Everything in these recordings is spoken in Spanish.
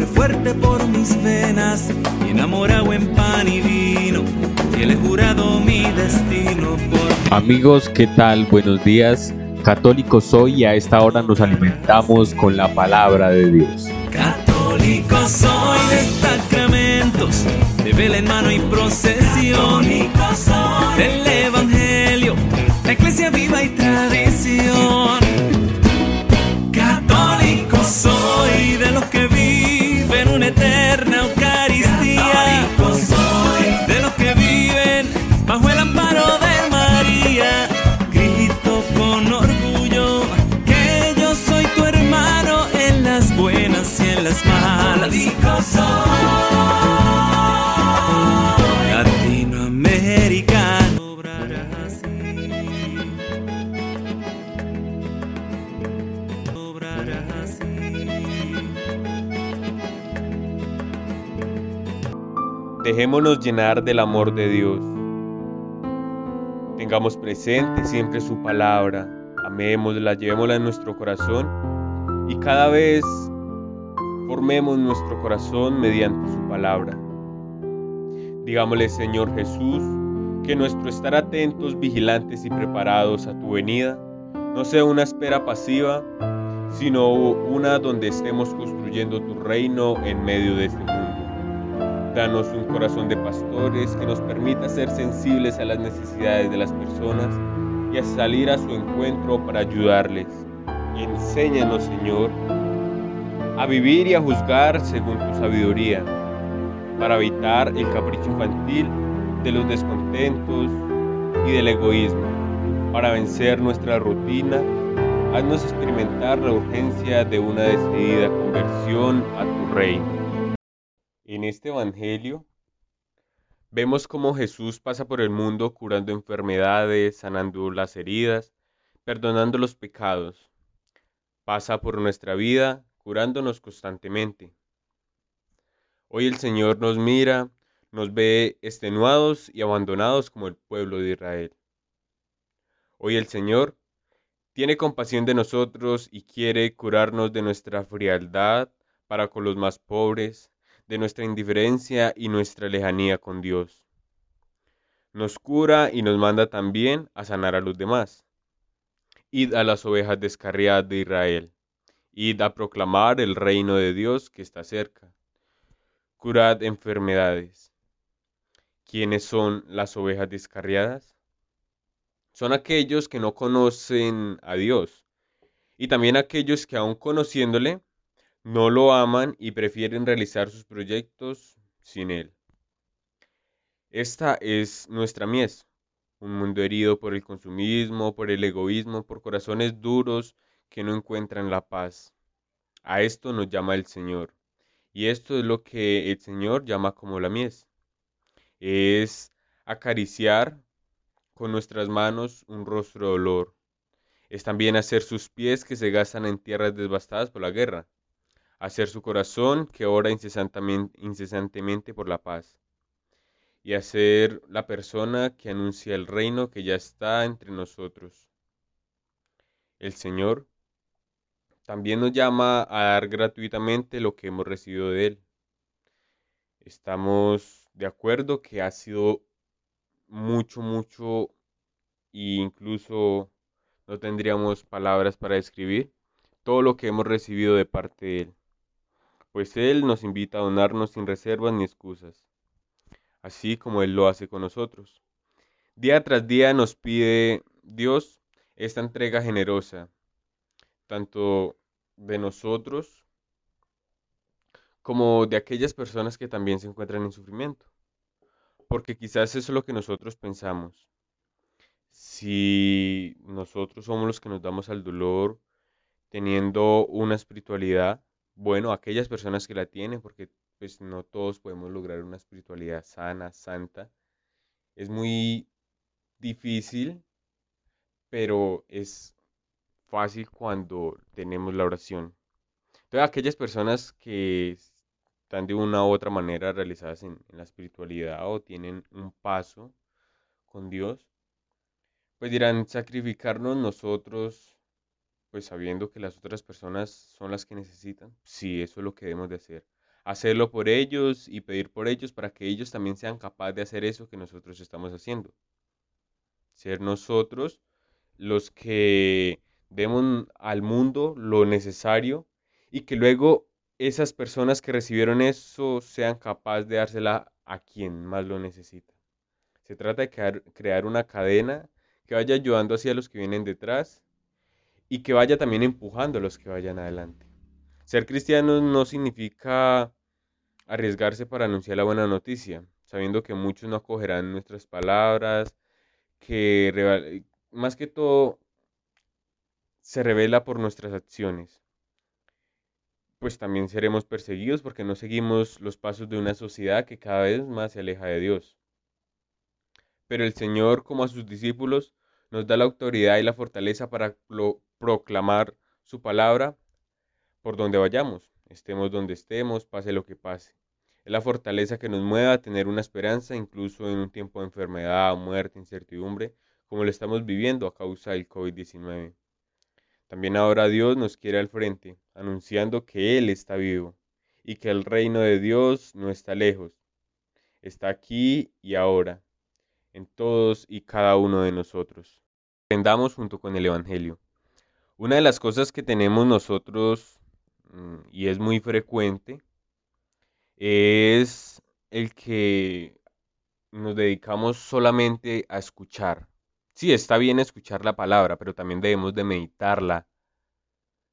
corre fuerte por mis venas y enamorado en pan y vino. Y él he jurado mi destino por Amigos, ¿qué tal? Buenos días. Católicos soy y a esta hora nos alimentamos con la palabra de Dios. Católico soy de sacramentos, de vela en mano y procesión. Del Evangelio, Dejémonos llenar del amor de Dios. Tengamos presente siempre su palabra. Amémosla, llevémosla en nuestro corazón y cada vez formemos nuestro corazón mediante su palabra. Digámosle, Señor Jesús, que nuestro estar atentos, vigilantes y preparados a tu venida no sea una espera pasiva, sino una donde estemos construyendo tu reino en medio de este mundo. Danos un corazón de pastores que nos permita ser sensibles a las necesidades de las personas y a salir a su encuentro para ayudarles. Enséñanos, Señor, a vivir y a juzgar según tu sabiduría, para evitar el capricho infantil de los descontentos y del egoísmo, para vencer nuestra rutina. Haznos experimentar la urgencia de una decidida conversión a tu reino. En este Evangelio vemos cómo Jesús pasa por el mundo curando enfermedades, sanando las heridas, perdonando los pecados. Pasa por nuestra vida curándonos constantemente. Hoy el Señor nos mira, nos ve extenuados y abandonados como el pueblo de Israel. Hoy el Señor tiene compasión de nosotros y quiere curarnos de nuestra frialdad para con los más pobres, de nuestra indiferencia y nuestra lejanía con Dios. Nos cura y nos manda también a sanar a los demás. Id a las ovejas descarriadas de Israel. Id a proclamar el reino de Dios que está cerca. Curad enfermedades. ¿Quiénes son las ovejas descarriadas? Son aquellos que no conocen a Dios y también aquellos que aun conociéndole no lo aman y prefieren realizar sus proyectos sin él. Esta es nuestra mies, un mundo herido por el consumismo, por el egoísmo, por corazones duros que no encuentran la paz. A esto nos llama el Señor. Y esto es lo que el Señor llama como la mies. Es acariciar con nuestras manos un rostro de dolor. Es también hacer sus pies que se gastan en tierras devastadas por la guerra hacer su corazón que ora incesantemente, por la paz, y hacer la persona que anuncia el reino que ya está entre nosotros. El Señor también nos llama a dar gratuitamente lo que hemos recibido de Él. Estamos de acuerdo que ha sido mucho, mucho e incluso no tendríamos palabras para describir todo lo que hemos recibido de parte de Él pues Él nos invita a donarnos sin reservas ni excusas, así como Él lo hace con nosotros. Día tras día nos pide Dios esta entrega generosa, tanto de nosotros como de aquellas personas que también se encuentran en sufrimiento. Porque quizás eso es lo que nosotros pensamos. Si nosotros somos los que nos damos al dolor teniendo una espiritualidad, bueno, aquellas personas que la tienen, porque pues no todos podemos lograr una espiritualidad sana, santa. Es muy difícil, pero es fácil cuando tenemos la oración. Entonces, aquellas personas que están de una u otra manera realizadas en, la espiritualidad o tienen un paso con Dios, pues dirán sacrificarnos nosotros, pues sabiendo que las otras personas son las que necesitan. Sí, eso es lo que debemos de hacer. Hacerlo por ellos y pedir por ellos para que ellos también sean capaces de hacer eso que nosotros estamos haciendo. Ser nosotros los que demos al mundo lo necesario y que luego esas personas que recibieron eso sean capaces de dársela a quien más lo necesita. Se trata de crear, una cadena que vaya ayudando así a los que vienen detrás y que vaya también empujando a los que vayan adelante. Ser cristiano no significa arriesgarse para anunciar la buena noticia, sabiendo que muchos no acogerán nuestras palabras, que más que todo se revela por nuestras acciones. Pues también seremos perseguidos porque no seguimos los pasos de una sociedad que cada vez más se aleja de Dios. Pero el Señor, como a sus discípulos, nos da la autoridad y la fortaleza para proclamar su palabra por donde vayamos, estemos donde estemos, pase lo que pase. Es la fortaleza que nos mueve a tener una esperanza incluso en un tiempo de enfermedad, muerte, incertidumbre, como lo estamos viviendo a causa del COVID-19. También ahora Dios nos quiere al frente, anunciando que Él está vivo y que el reino de Dios no está lejos, está aquí y ahora, en todos y cada uno de nosotros. Aprendamos junto con el Evangelio. Una de las cosas que tenemos nosotros, mm, y es muy frecuente, es el que nos dedicamos solamente a escuchar, Sí, está bien escuchar la palabra, pero también debemos de meditarla,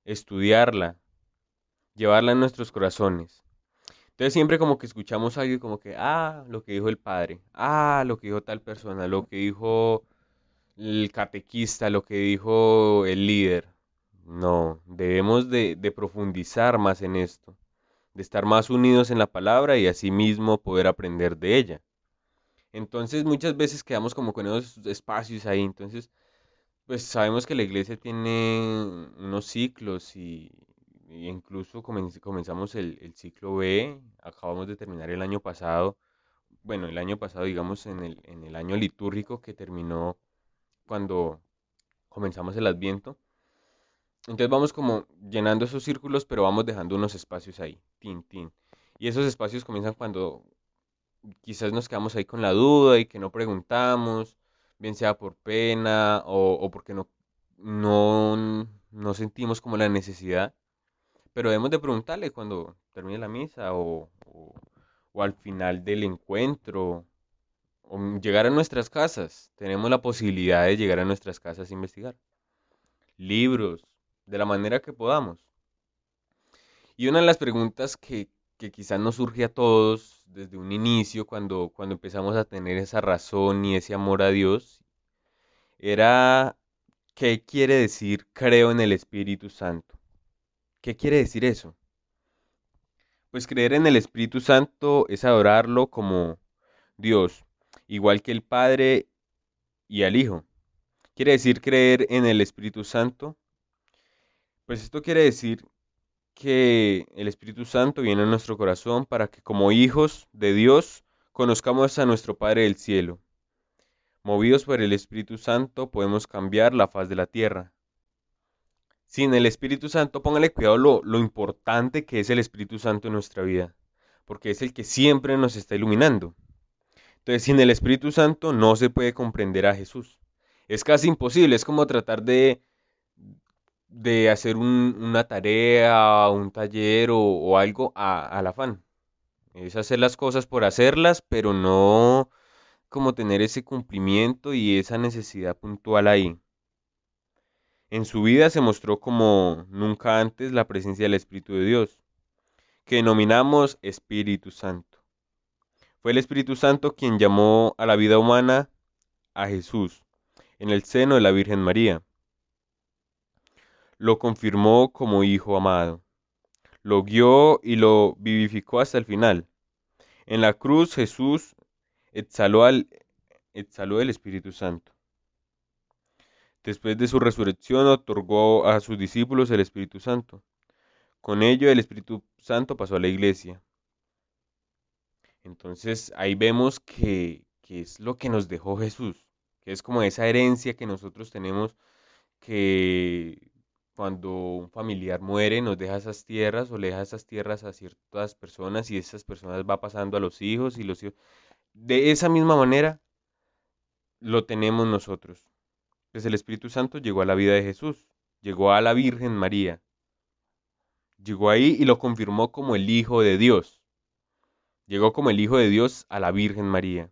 estudiarla, llevarla en nuestros corazones. Entonces siempre como que escuchamos algo y como que, ah, lo que dijo el padre, ah, lo que dijo tal persona, lo que dijo el catequista, lo que dijo el líder. No, debemos de, de profundizar más en esto, de estar más unidos en la palabra y asimismo poder aprender de ella. Entonces muchas veces quedamos como con esos espacios ahí. Entonces, pues sabemos que la iglesia tiene unos ciclos y, incluso comenzamos el, ciclo B, acabamos de terminar el año pasado, bueno, el año pasado digamos en el, en el año litúrgico que terminó cuando comenzamos el adviento. Entonces vamos como llenando esos círculos, pero vamos dejando unos espacios ahí, tin, tin. Y esos espacios comienzan cuando quizás nos quedamos ahí con la duda y que no preguntamos, bien sea por pena o, porque no, no, no sentimos como la necesidad. Pero debemos de preguntarle cuando termine la misa o, o al final del encuentro o llegar a nuestras casas. Tenemos la posibilidad de llegar a nuestras casas a investigar. Libros, de la manera que podamos. Y una de las preguntas que, que quizás nos surge a todos desde un inicio, cuando, cuando empezamos a tener esa razón y ese amor a Dios, era ¿qué quiere decir creo en el Espíritu Santo? ¿Qué quiere decir eso? Pues creer en el Espíritu Santo es adorarlo como Dios, igual que el Padre y al Hijo. ¿Quiere decir creer en el Espíritu Santo? Pues esto quiere decir que el Espíritu Santo viene a nuestro corazón para que como hijos de Dios conozcamos a nuestro Padre del cielo. Movidos por el Espíritu Santo podemos cambiar la faz de la tierra. Sin el Espíritu Santo, póngale cuidado lo, lo importante que es el Espíritu Santo en nuestra vida, porque es el que siempre nos está iluminando. Entonces, sin el Espíritu Santo no se puede comprender a Jesús. Es casi imposible, es como tratar de de hacer una tarea, un taller o, algo al afán. Es hacer las cosas por hacerlas, pero no como tener ese cumplimiento y esa necesidad puntual ahí. En su vida se mostró como nunca antes la presencia del Espíritu de Dios, que denominamos Espíritu Santo. Fue el Espíritu Santo quien llamó a la vida humana a Jesús en el seno de la Virgen María lo confirmó como hijo amado, lo guió y lo vivificó hasta el final. En la cruz Jesús exhaló, al, el Espíritu Santo. Después de su resurrección otorgó a sus discípulos el Espíritu Santo. Con ello el Espíritu Santo pasó a la iglesia. Entonces ahí vemos que, que es lo que nos dejó Jesús, que es como esa herencia que nosotros tenemos que cuando un familiar muere nos deja esas tierras o le deja esas tierras a ciertas personas y esas personas va pasando a los hijos y los hijos. De esa misma manera lo tenemos nosotros. Pues el Espíritu Santo llegó a la vida de Jesús, llegó a la Virgen María, llegó ahí y lo confirmó como el Hijo de Dios. Llegó como el Hijo de Dios a la Virgen María.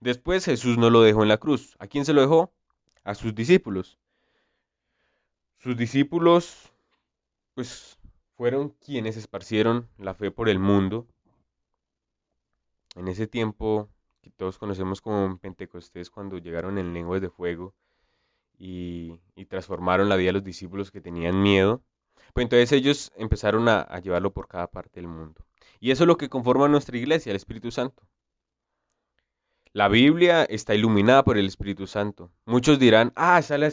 Después Jesús no lo dejó en la cruz. ¿A quién se lo dejó? A sus discípulos. Sus discípulos, pues, fueron quienes esparcieron la fe por el mundo. En ese tiempo, que todos conocemos como Pentecostés, cuando llegaron en lenguas de fuego y, transformaron la vida de los discípulos que tenían miedo, pues entonces ellos empezaron a, a llevarlo por cada parte del mundo. Y eso es lo que conforma nuestra iglesia, el Espíritu Santo. La Biblia está iluminada por el Espíritu Santo. Muchos dirán, ah, esa la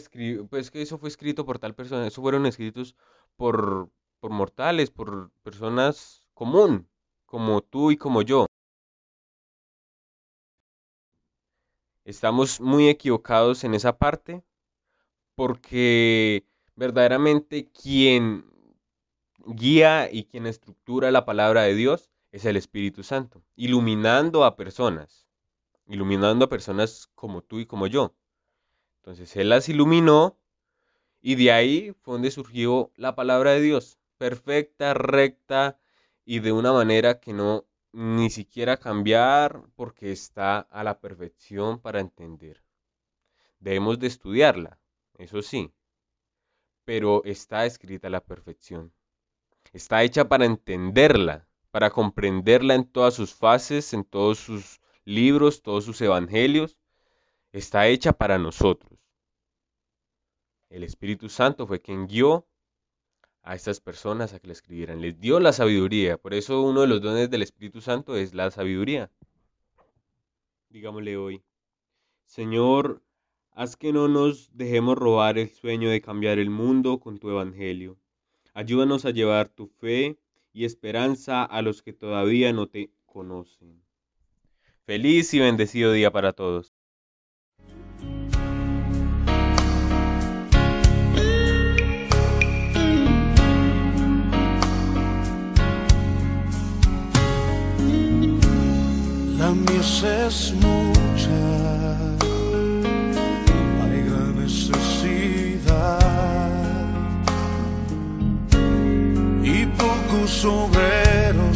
pues que eso fue escrito por tal persona. Eso fueron escritos por, por mortales, por personas común, como tú y como yo. Estamos muy equivocados en esa parte porque verdaderamente quien guía y quien estructura la palabra de Dios es el Espíritu Santo, iluminando a personas iluminando a personas como tú y como yo. Entonces Él las iluminó y de ahí fue donde surgió la palabra de Dios, perfecta, recta y de una manera que no ni siquiera cambiar porque está a la perfección para entender. Debemos de estudiarla, eso sí, pero está escrita a la perfección. Está hecha para entenderla, para comprenderla en todas sus fases, en todos sus libros, todos sus evangelios, está hecha para nosotros. El Espíritu Santo fue quien guió a estas personas a que la escribieran. Les dio la sabiduría. Por eso uno de los dones del Espíritu Santo es la sabiduría. Digámosle hoy, Señor, haz que no nos dejemos robar el sueño de cambiar el mundo con tu Evangelio. Ayúdanos a llevar tu fe y esperanza a los que todavía no te conocen. Feliz y bendecido día para todos. La mies es mucha, hay gran necesidad. Y pocos obreros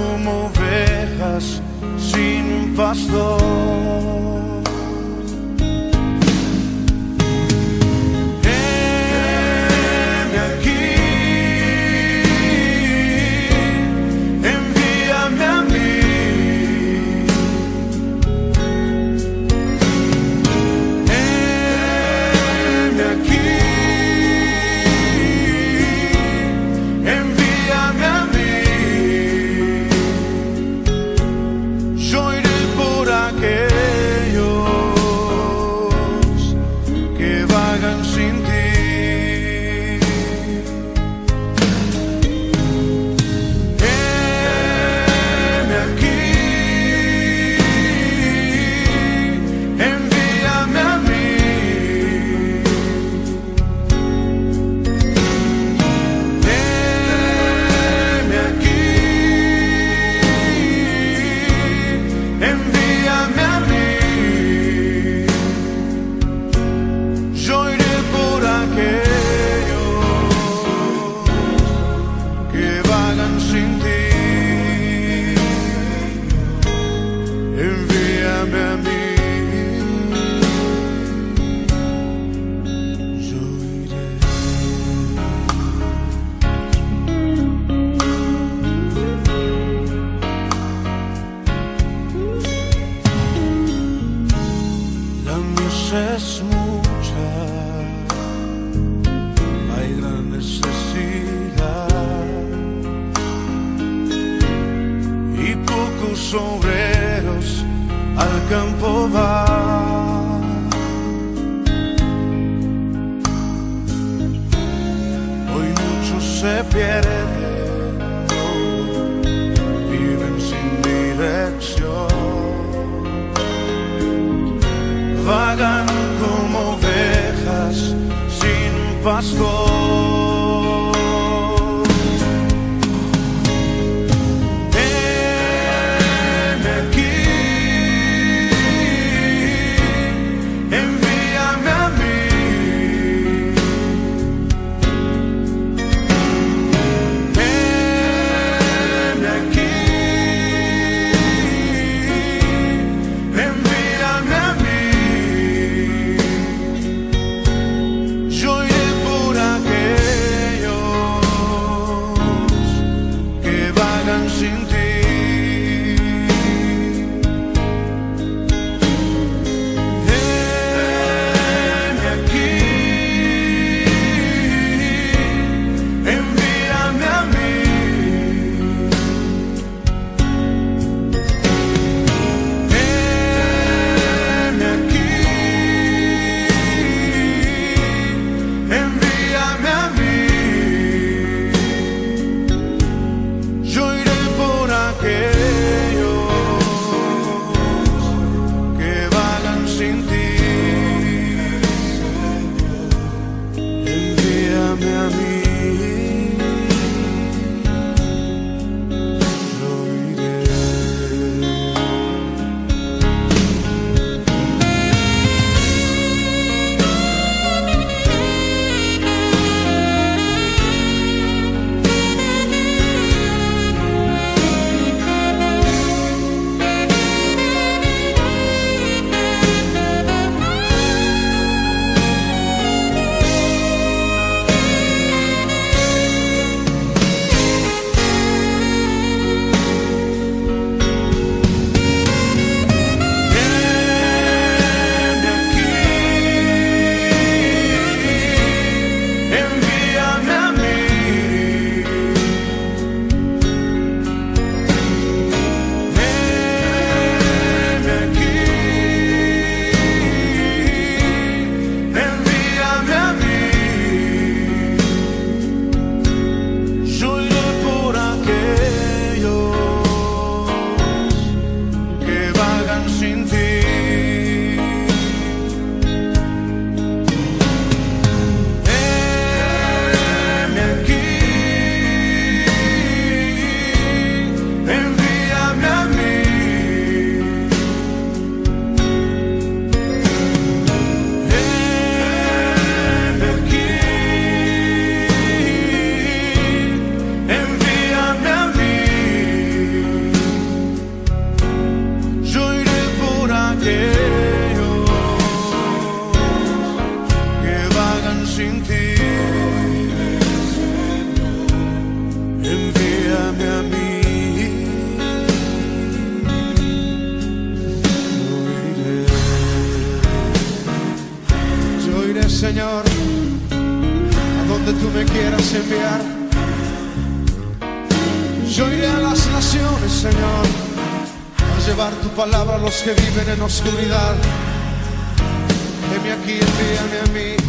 como ovejas sin pastor. vagan como ovejas sin pastor. in que viven en oscuridad. Heme aquí, envíame a mí.